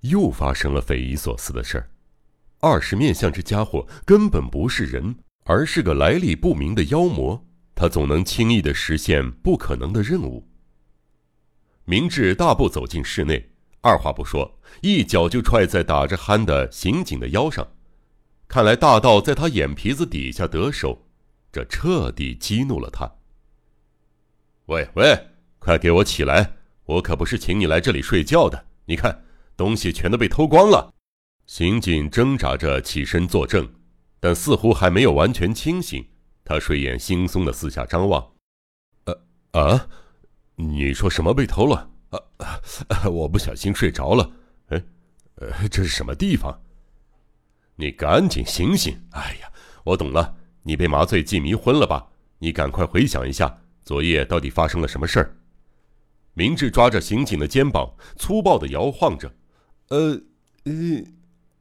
又发生了匪夷所思的事儿。二十面相这家伙根本不是人，而是个来历不明的妖魔。他总能轻易的实现不可能的任务。明智大步走进室内，二话不说，一脚就踹在打着鼾的刑警的腰上。看来大盗在他眼皮子底下得手，这彻底激怒了他。喂喂，快给我起来！我可不是请你来这里睡觉的。你看，东西全都被偷光了。刑警挣扎着起身作证，但似乎还没有完全清醒。他睡眼惺忪的四下张望。呃啊，你说什么被偷了？啊，我不小心睡着了。哎，呃，这是什么地方？你赶紧醒醒！哎呀，我懂了，你被麻醉剂迷昏了吧？你赶快回想一下，昨夜到底发生了什么事儿？明智抓着刑警的肩膀，粗暴的摇晃着。呃，呃，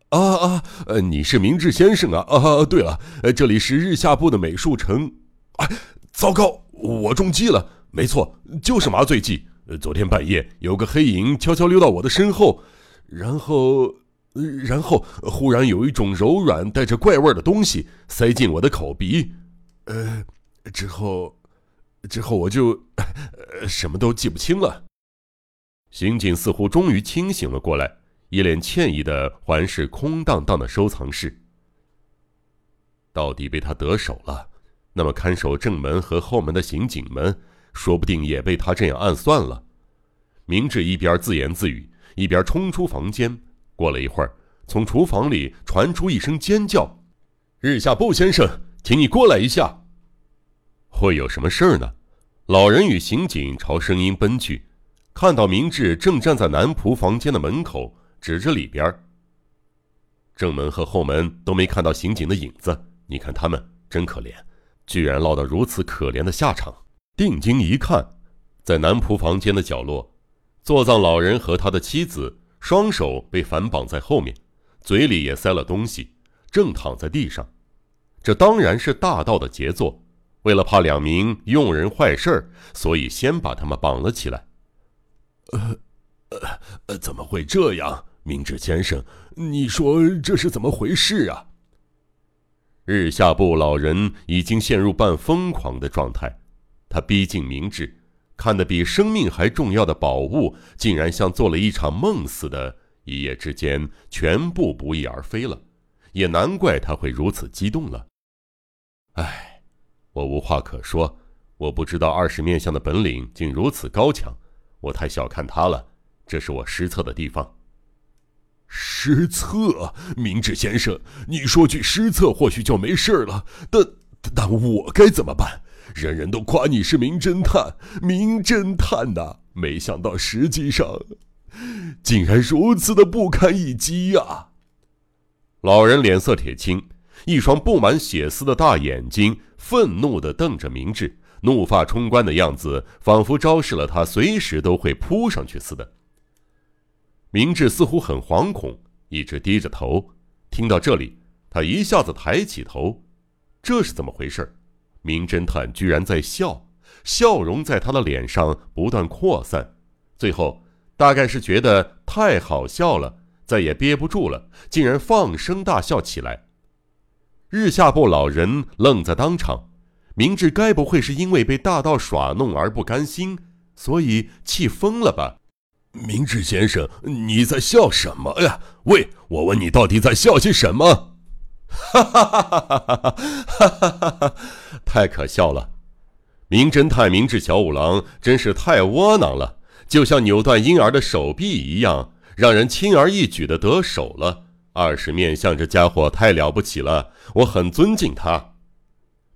啊啊，呃，你是明智先生啊？啊，对了，这里是日下部的美术城。哎，糟糕，我中计了！没错，就是麻醉剂。昨天半夜，有个黑影悄悄溜到我的身后，然后。然后忽然有一种柔软带着怪味的东西塞进我的口鼻，呃，之后，之后我就什么都记不清了。刑警似乎终于清醒了过来，一脸歉意的环视空荡荡的收藏室。到底被他得手了，那么看守正门和后门的刑警们，说不定也被他这样暗算了。明智一边自言自语，一边冲出房间。过了一会儿，从厨房里传出一声尖叫：“日下部先生，请你过来一下。”会有什么事儿呢？老人与刑警朝声音奔去，看到明智正站在男仆房间的门口，指着里边。正门和后门都没看到刑警的影子，你看他们真可怜，居然落到如此可怜的下场。定睛一看，在男仆房间的角落，坐葬老人和他的妻子。双手被反绑在后面，嘴里也塞了东西，正躺在地上。这当然是大盗的杰作。为了怕两名佣人坏事儿，所以先把他们绑了起来。呃，呃，怎么会这样？明智先生，你说这是怎么回事啊？日下部老人已经陷入半疯狂的状态，他逼近明智。看得比生命还重要的宝物，竟然像做了一场梦似的，一夜之间全部不翼而飞了，也难怪他会如此激动了。唉，我无话可说，我不知道二十面相的本领竟如此高强，我太小看他了，这是我失策的地方。失策，明智先生，你说句失策或许就没事了，但但我该怎么办？人人都夸你是名侦探，名侦探呐！没想到实际上，竟然如此的不堪一击呀！老人脸色铁青，一双布满血丝的大眼睛愤怒的瞪着明智，怒发冲冠的样子，仿佛昭示了他随时都会扑上去似的。明智似乎很惶恐，一直低着头。听到这里，他一下子抬起头，这是怎么回事？名侦探居然在笑，笑容在他的脸上不断扩散，最后大概是觉得太好笑了，再也憋不住了，竟然放声大笑起来。日下部老人愣在当场，明智该不会是因为被大盗耍弄而不甘心，所以气疯了吧？明智先生，你在笑什么呀？喂，我问你，到底在笑些什么？哈哈哈哈哈！哈哈哈哈太可笑了！名侦探明智小五郎真是太窝囊了，就像扭断婴儿的手臂一样，让人轻而易举的得手了。二是面相这家伙太了不起了，我很尊敬他。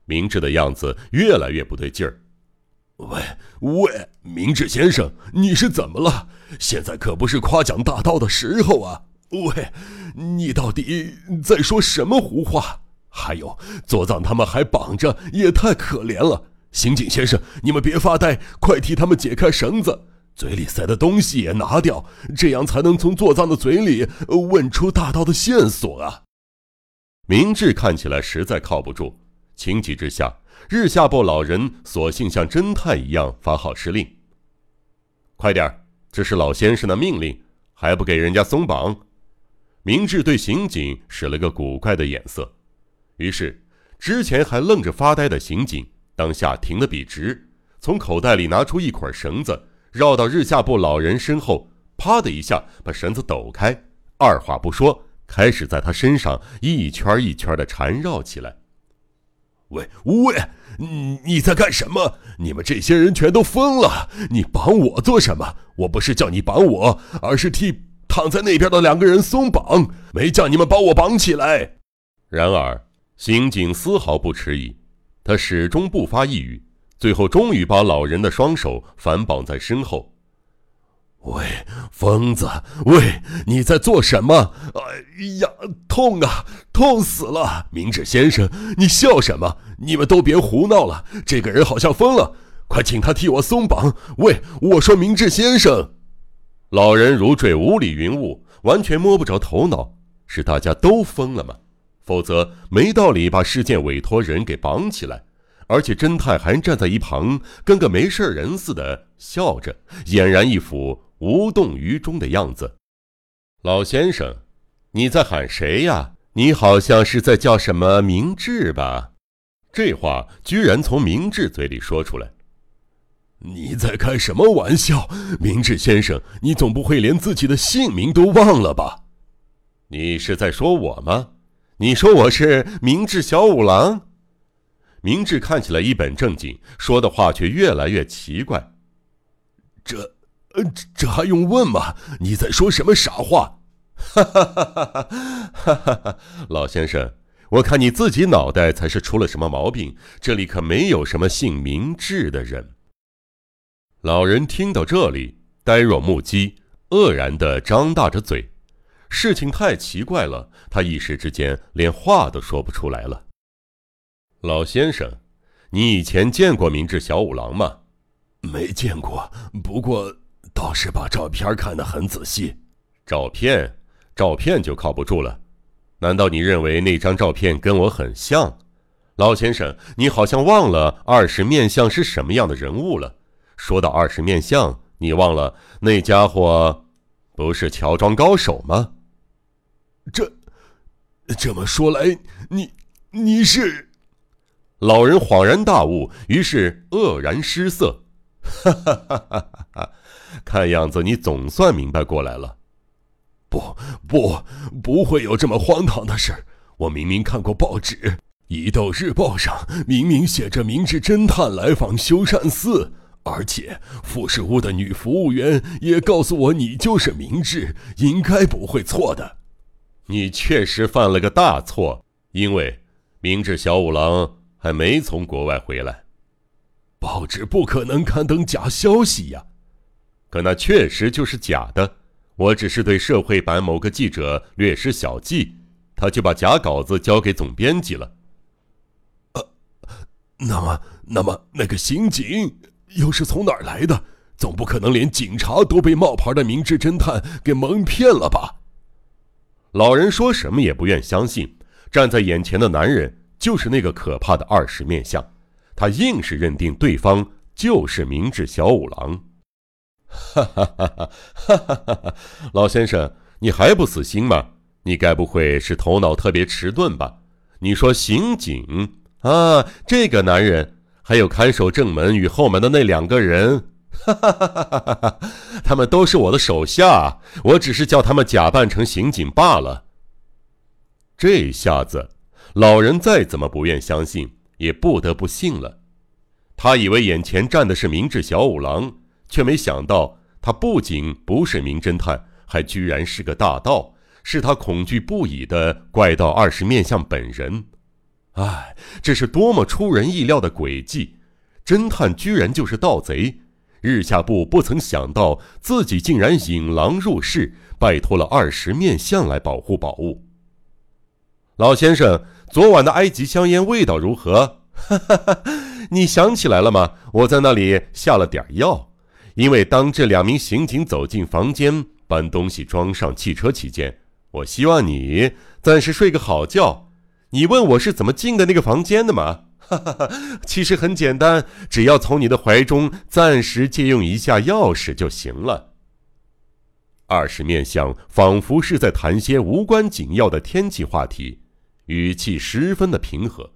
明智的样子越来越不对劲儿。喂喂，明智先生，你是怎么了？现在可不是夸奖大盗的时候啊！喂，你到底在说什么胡话？还有，作葬他们还绑着，也太可怜了。刑警先生，你们别发呆，快替他们解开绳子，嘴里塞的东西也拿掉，这样才能从作葬的嘴里问出大盗的线索啊！明智看起来实在靠不住，情急之下，日下部老人索性像侦探一样发号施令：“快点这是老先生的命令。”还不给人家松绑？明智对刑警使了个古怪的眼色，于是之前还愣着发呆的刑警当下停了笔直，从口袋里拿出一捆绳子，绕到日下部老人身后，啪的一下把绳子抖开，二话不说，开始在他身上一圈一圈的缠绕起来。喂喂，你你在干什么？你们这些人全都疯了！你绑我做什么？我不是叫你绑我，而是替。躺在那边的两个人松绑，没叫你们把我绑起来。然而，刑警丝毫不迟疑，他始终不发一语，最后终于把老人的双手反绑在身后。喂，疯子！喂，你在做什么？哎呀，痛啊，痛死了！明智先生，你笑什么？你们都别胡闹了，这个人好像疯了，快请他替我松绑。喂，我说明智先生。老人如坠五里云雾，完全摸不着头脑。是大家都疯了吗？否则没道理把事件委托人给绑起来，而且侦探还站在一旁，跟个没事人似的笑着，俨然一副无动于衷的样子。老先生，你在喊谁呀？你好像是在叫什么明智吧？这话居然从明智嘴里说出来。你在开什么玩笑，明智先生？你总不会连自己的姓名都忘了吧？你是在说我吗？你说我是明智小五郎？明智看起来一本正经，说的话却越来越奇怪。这，呃，这这还用问吗？你在说什么傻话？哈哈哈哈哈哈！老先生，我看你自己脑袋才是出了什么毛病。这里可没有什么姓明智的人。老人听到这里，呆若木鸡，愕然地张大着嘴。事情太奇怪了，他一时之间连话都说不出来了。老先生，你以前见过明智小五郎吗？没见过，不过倒是把照片看得很仔细。照片，照片就靠不住了。难道你认为那张照片跟我很像？老先生，你好像忘了二十面相是什么样的人物了。说到二十面相，你忘了那家伙不是乔装高手吗？这这么说来，你你是……老人恍然大悟，于是愕然失色。哈哈哈哈哈！看样子你总算明白过来了。不不，不会有这么荒唐的事。我明明看过报纸，《伊豆日报》上明明写着“明智侦探来访修善寺”。而且富士屋的女服务员也告诉我，你就是明智，应该不会错的。你确实犯了个大错，因为明智小五郎还没从国外回来。报纸不可能刊登假消息呀，可那确实就是假的。我只是对社会版某个记者略施小计，他就把假稿子交给总编辑了。呃，那么，那么那个刑警？又是从哪儿来的？总不可能连警察都被冒牌的明智侦探给蒙骗了吧？老人说什么也不愿相信，站在眼前的男人就是那个可怕的二十面相，他硬是认定对方就是明智小五郎。哈哈哈哈哈哈！老先生，你还不死心吗？你该不会是头脑特别迟钝吧？你说刑警啊，这个男人。还有看守正门与后门的那两个人，哈哈哈哈哈哈！他们都是我的手下，我只是叫他们假扮成刑警罢了。这下子，老人再怎么不愿相信，也不得不信了。他以为眼前站的是明智小五郎，却没想到他不仅不是名侦探，还居然是个大盗，是他恐惧不已的怪盗二十面相本人。唉，这是多么出人意料的诡计！侦探居然就是盗贼，日下部不曾想到自己竟然引狼入室，拜托了二十面相来保护宝物。老先生，昨晚的埃及香烟味道如何？哈哈哈，你想起来了吗？我在那里下了点药，因为当这两名刑警走进房间搬东西装上汽车期间，我希望你暂时睡个好觉。你问我是怎么进的那个房间的吗？哈哈哈，其实很简单，只要从你的怀中暂时借用一下钥匙就行了。二十面相仿佛是在谈些无关紧要的天气话题，语气十分的平和。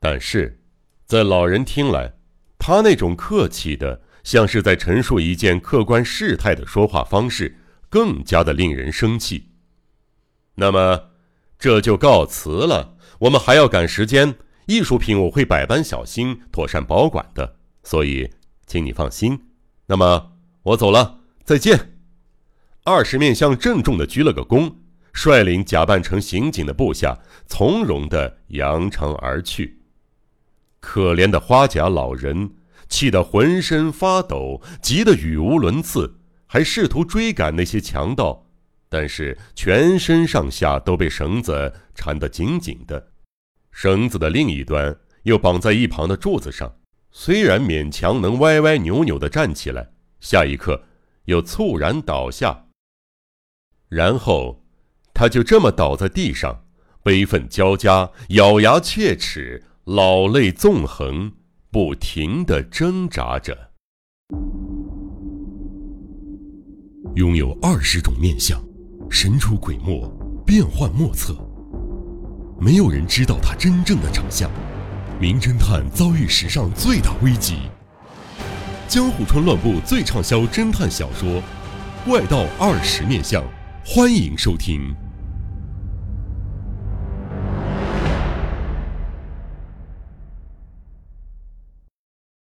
但是，在老人听来，他那种客气的，像是在陈述一件客观事态的说话方式，更加的令人生气。那么，这就告辞了。我们还要赶时间，艺术品我会百般小心，妥善保管的，所以，请你放心。那么，我走了，再见。二十面相郑重的鞠了个躬，率领假扮成刑警的部下，从容的扬长而去。可怜的花甲老人气得浑身发抖，急得语无伦次，还试图追赶那些强盗，但是全身上下都被绳子缠得紧紧的，绳子的另一端又绑在一旁的柱子上，虽然勉强能歪歪扭扭的站起来，下一刻又猝然倒下。然后，他就这么倒在地上，悲愤交加，咬牙切齿，老泪纵横，不停的挣扎着。拥有二十种面相，神出鬼没，变幻莫测。没有人知道他真正的长相。名侦探遭遇史上最大危机。江户川乱步最畅销侦探小说《怪盗二十面相》。欢迎收听。